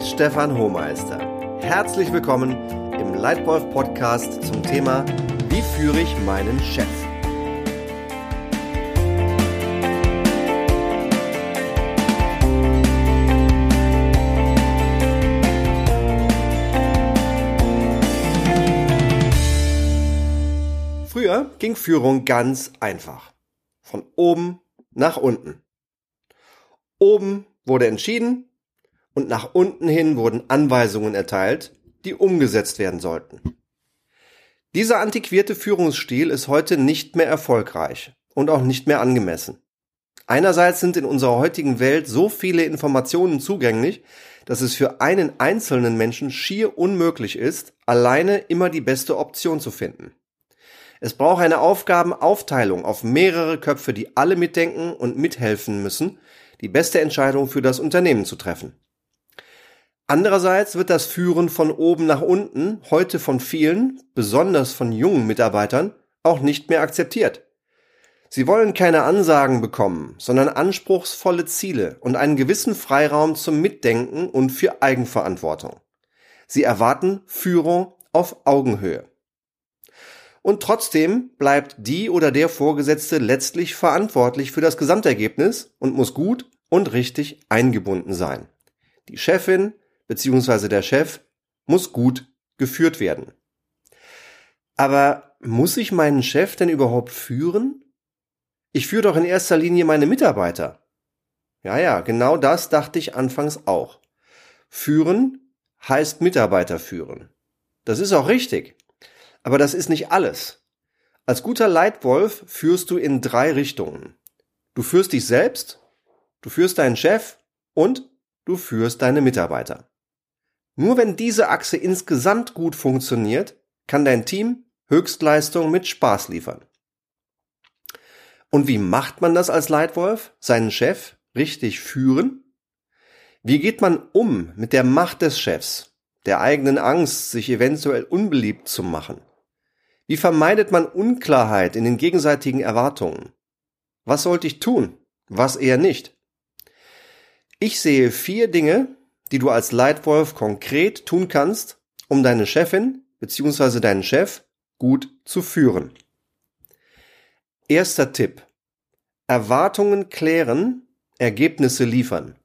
ist Stefan Hohmeister. Herzlich willkommen im Leitwolf Podcast zum Thema Wie führe ich meinen Chef? Früher ging Führung ganz einfach. Von oben nach unten. Oben wurde entschieden, und nach unten hin wurden Anweisungen erteilt, die umgesetzt werden sollten. Dieser antiquierte Führungsstil ist heute nicht mehr erfolgreich und auch nicht mehr angemessen. Einerseits sind in unserer heutigen Welt so viele Informationen zugänglich, dass es für einen einzelnen Menschen schier unmöglich ist, alleine immer die beste Option zu finden. Es braucht eine Aufgabenaufteilung auf mehrere Köpfe, die alle mitdenken und mithelfen müssen, die beste Entscheidung für das Unternehmen zu treffen. Andererseits wird das Führen von oben nach unten heute von vielen, besonders von jungen Mitarbeitern, auch nicht mehr akzeptiert. Sie wollen keine Ansagen bekommen, sondern anspruchsvolle Ziele und einen gewissen Freiraum zum Mitdenken und für Eigenverantwortung. Sie erwarten Führung auf Augenhöhe. Und trotzdem bleibt die oder der Vorgesetzte letztlich verantwortlich für das Gesamtergebnis und muss gut und richtig eingebunden sein. Die Chefin, beziehungsweise der Chef muss gut geführt werden. Aber muss ich meinen Chef denn überhaupt führen? Ich führe doch in erster Linie meine Mitarbeiter. Ja, ja, genau das dachte ich anfangs auch. Führen heißt Mitarbeiter führen. Das ist auch richtig. Aber das ist nicht alles. Als guter Leitwolf führst du in drei Richtungen. Du führst dich selbst, du führst deinen Chef und du führst deine Mitarbeiter. Nur wenn diese Achse insgesamt gut funktioniert, kann dein Team Höchstleistung mit Spaß liefern. Und wie macht man das als Leitwolf? Seinen Chef richtig führen? Wie geht man um mit der Macht des Chefs, der eigenen Angst, sich eventuell unbeliebt zu machen? Wie vermeidet man Unklarheit in den gegenseitigen Erwartungen? Was sollte ich tun? Was eher nicht? Ich sehe vier Dinge, die du als Leitwolf konkret tun kannst, um deine Chefin bzw. deinen Chef gut zu führen. Erster Tipp. Erwartungen klären, Ergebnisse liefern.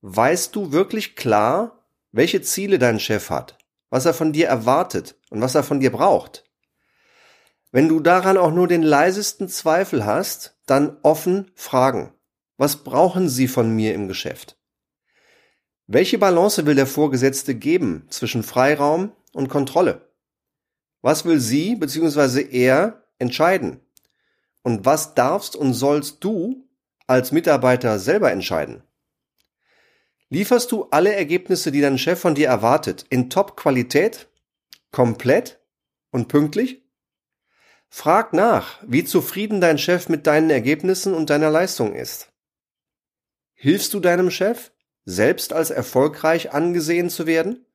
Weißt du wirklich klar, welche Ziele dein Chef hat, was er von dir erwartet und was er von dir braucht? Wenn du daran auch nur den leisesten Zweifel hast, dann offen fragen. Was brauchen Sie von mir im Geschäft? Welche Balance will der Vorgesetzte geben zwischen Freiraum und Kontrolle? Was will sie bzw. er entscheiden? Und was darfst und sollst du als Mitarbeiter selber entscheiden? Lieferst du alle Ergebnisse, die dein Chef von dir erwartet, in Top-Qualität, komplett und pünktlich? Frag nach, wie zufrieden dein Chef mit deinen Ergebnissen und deiner Leistung ist. Hilfst du deinem Chef? Selbst als erfolgreich angesehen zu werden?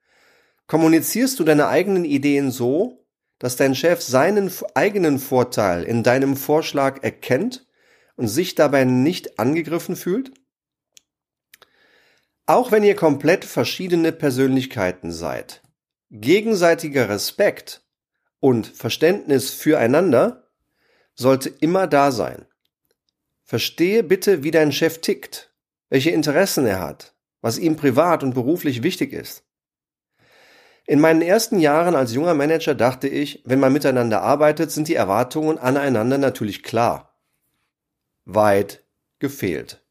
Kommunizierst du deine eigenen Ideen so, dass dein Chef seinen eigenen Vorteil in deinem Vorschlag erkennt und sich dabei nicht angegriffen fühlt? Auch wenn ihr komplett verschiedene Persönlichkeiten seid, gegenseitiger Respekt und Verständnis füreinander sollte immer da sein. Verstehe bitte, wie dein Chef tickt, welche Interessen er hat, was ihm privat und beruflich wichtig ist. In meinen ersten Jahren als junger Manager dachte ich, wenn man miteinander arbeitet, sind die Erwartungen aneinander natürlich klar. Weit gefehlt.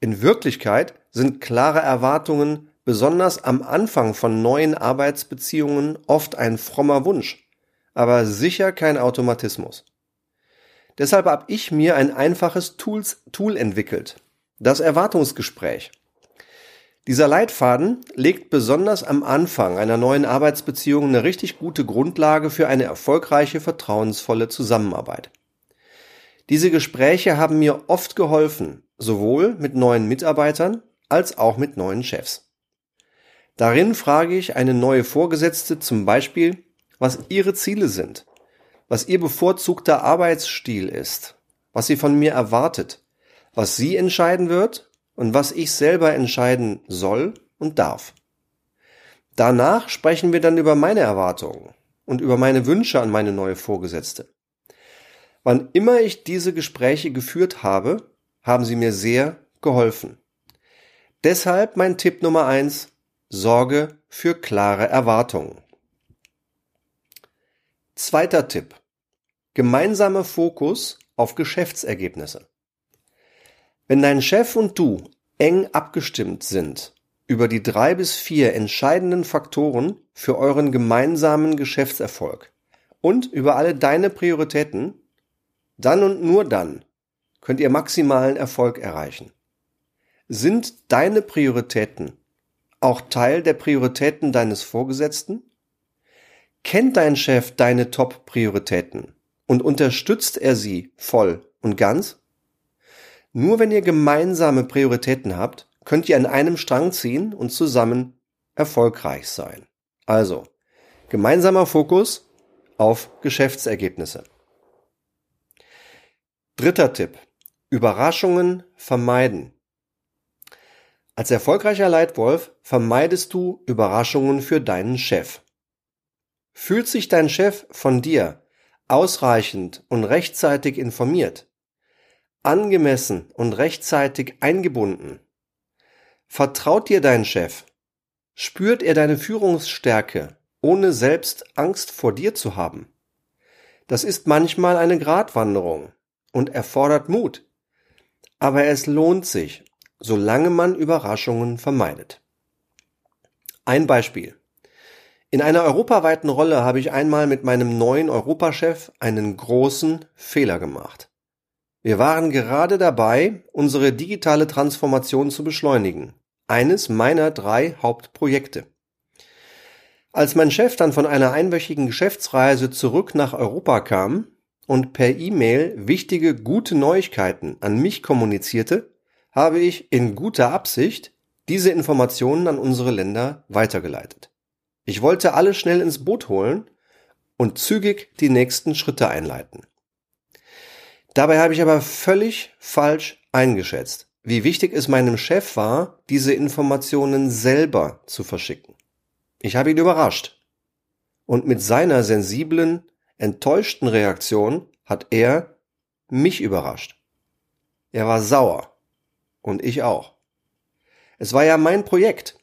In Wirklichkeit sind klare Erwartungen besonders am Anfang von neuen Arbeitsbeziehungen oft ein frommer Wunsch, aber sicher kein Automatismus. Deshalb habe ich mir ein einfaches Tools, Tool entwickelt, das Erwartungsgespräch. Dieser Leitfaden legt besonders am Anfang einer neuen Arbeitsbeziehung eine richtig gute Grundlage für eine erfolgreiche, vertrauensvolle Zusammenarbeit. Diese Gespräche haben mir oft geholfen, sowohl mit neuen Mitarbeitern als auch mit neuen Chefs. Darin frage ich eine neue Vorgesetzte zum Beispiel, was ihre Ziele sind, was ihr bevorzugter Arbeitsstil ist, was sie von mir erwartet, was sie entscheiden wird und was ich selber entscheiden soll und darf. Danach sprechen wir dann über meine Erwartungen und über meine Wünsche an meine neue Vorgesetzte. Wann immer ich diese Gespräche geführt habe, haben sie mir sehr geholfen. Deshalb mein Tipp Nummer eins: Sorge für klare Erwartungen. Zweiter Tipp. Gemeinsamer Fokus auf Geschäftsergebnisse. Wenn dein Chef und du eng abgestimmt sind über die drei bis vier entscheidenden Faktoren für euren gemeinsamen Geschäftserfolg und über alle deine Prioritäten, dann und nur dann könnt ihr maximalen Erfolg erreichen. Sind deine Prioritäten auch Teil der Prioritäten deines Vorgesetzten? Kennt dein Chef deine Top-Prioritäten und unterstützt er sie voll und ganz? Nur wenn ihr gemeinsame Prioritäten habt, könnt ihr an einem Strang ziehen und zusammen erfolgreich sein. Also, gemeinsamer Fokus auf Geschäftsergebnisse. Dritter Tipp. Überraschungen vermeiden. Als erfolgreicher Leitwolf vermeidest du Überraschungen für deinen Chef. Fühlt sich dein Chef von dir ausreichend und rechtzeitig informiert, angemessen und rechtzeitig eingebunden? Vertraut dir dein Chef? Spürt er deine Führungsstärke, ohne selbst Angst vor dir zu haben? Das ist manchmal eine Gratwanderung und erfordert Mut. Aber es lohnt sich, solange man Überraschungen vermeidet. Ein Beispiel. In einer europaweiten Rolle habe ich einmal mit meinem neuen Europachef einen großen Fehler gemacht. Wir waren gerade dabei, unsere digitale Transformation zu beschleunigen. Eines meiner drei Hauptprojekte. Als mein Chef dann von einer einwöchigen Geschäftsreise zurück nach Europa kam, und per E-Mail wichtige gute Neuigkeiten an mich kommunizierte, habe ich in guter Absicht diese Informationen an unsere Länder weitergeleitet. Ich wollte alle schnell ins Boot holen und zügig die nächsten Schritte einleiten. Dabei habe ich aber völlig falsch eingeschätzt, wie wichtig es meinem Chef war, diese Informationen selber zu verschicken. Ich habe ihn überrascht. Und mit seiner sensiblen, enttäuschten Reaktion hat er mich überrascht. Er war sauer. Und ich auch. Es war ja mein Projekt.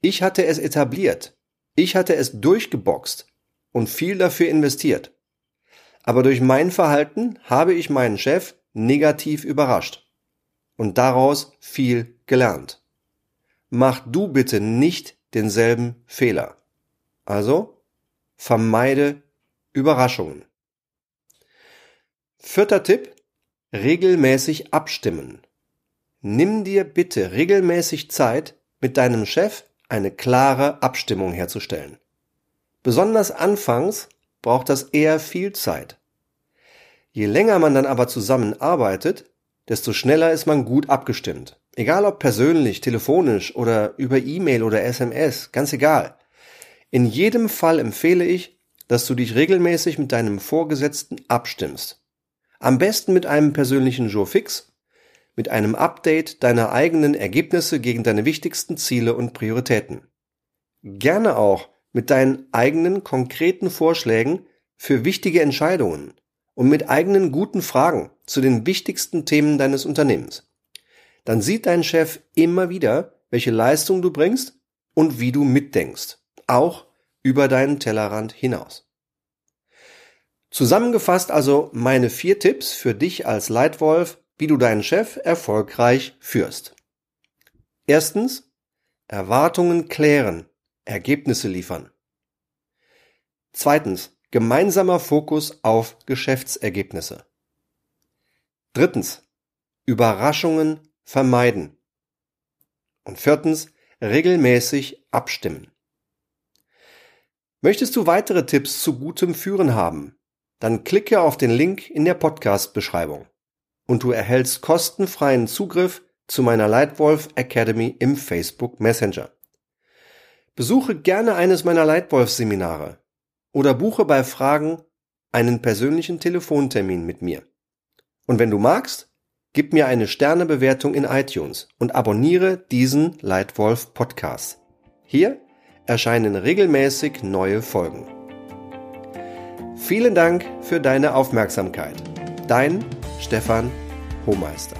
Ich hatte es etabliert. Ich hatte es durchgeboxt und viel dafür investiert. Aber durch mein Verhalten habe ich meinen Chef negativ überrascht und daraus viel gelernt. Mach du bitte nicht denselben Fehler. Also vermeide Überraschungen. Vierter Tipp. Regelmäßig abstimmen. Nimm dir bitte regelmäßig Zeit, mit deinem Chef eine klare Abstimmung herzustellen. Besonders anfangs braucht das eher viel Zeit. Je länger man dann aber zusammenarbeitet, desto schneller ist man gut abgestimmt. Egal ob persönlich, telefonisch oder über E-Mail oder SMS, ganz egal. In jedem Fall empfehle ich, dass du dich regelmäßig mit deinem Vorgesetzten abstimmst. Am besten mit einem persönlichen Jour fix, mit einem Update deiner eigenen Ergebnisse gegen deine wichtigsten Ziele und Prioritäten. Gerne auch mit deinen eigenen konkreten Vorschlägen für wichtige Entscheidungen und mit eigenen guten Fragen zu den wichtigsten Themen deines Unternehmens. Dann sieht dein Chef immer wieder, welche Leistung du bringst und wie du mitdenkst, auch über deinen Tellerrand hinaus. Zusammengefasst also meine vier Tipps für dich als Leitwolf, wie du deinen Chef erfolgreich führst. Erstens, Erwartungen klären, Ergebnisse liefern. Zweitens, gemeinsamer Fokus auf Geschäftsergebnisse. Drittens, Überraschungen vermeiden. Und viertens, regelmäßig abstimmen. Möchtest du weitere Tipps zu gutem Führen haben? Dann klicke auf den Link in der Podcast-Beschreibung und du erhältst kostenfreien Zugriff zu meiner Leitwolf Academy im Facebook Messenger. Besuche gerne eines meiner Leitwolf-Seminare oder buche bei Fragen einen persönlichen Telefontermin mit mir. Und wenn du magst, gib mir eine Sternebewertung in iTunes und abonniere diesen Leitwolf Podcast. Hier erscheinen regelmäßig neue Folgen. Vielen Dank für deine Aufmerksamkeit. Dein Stefan Hohmeister.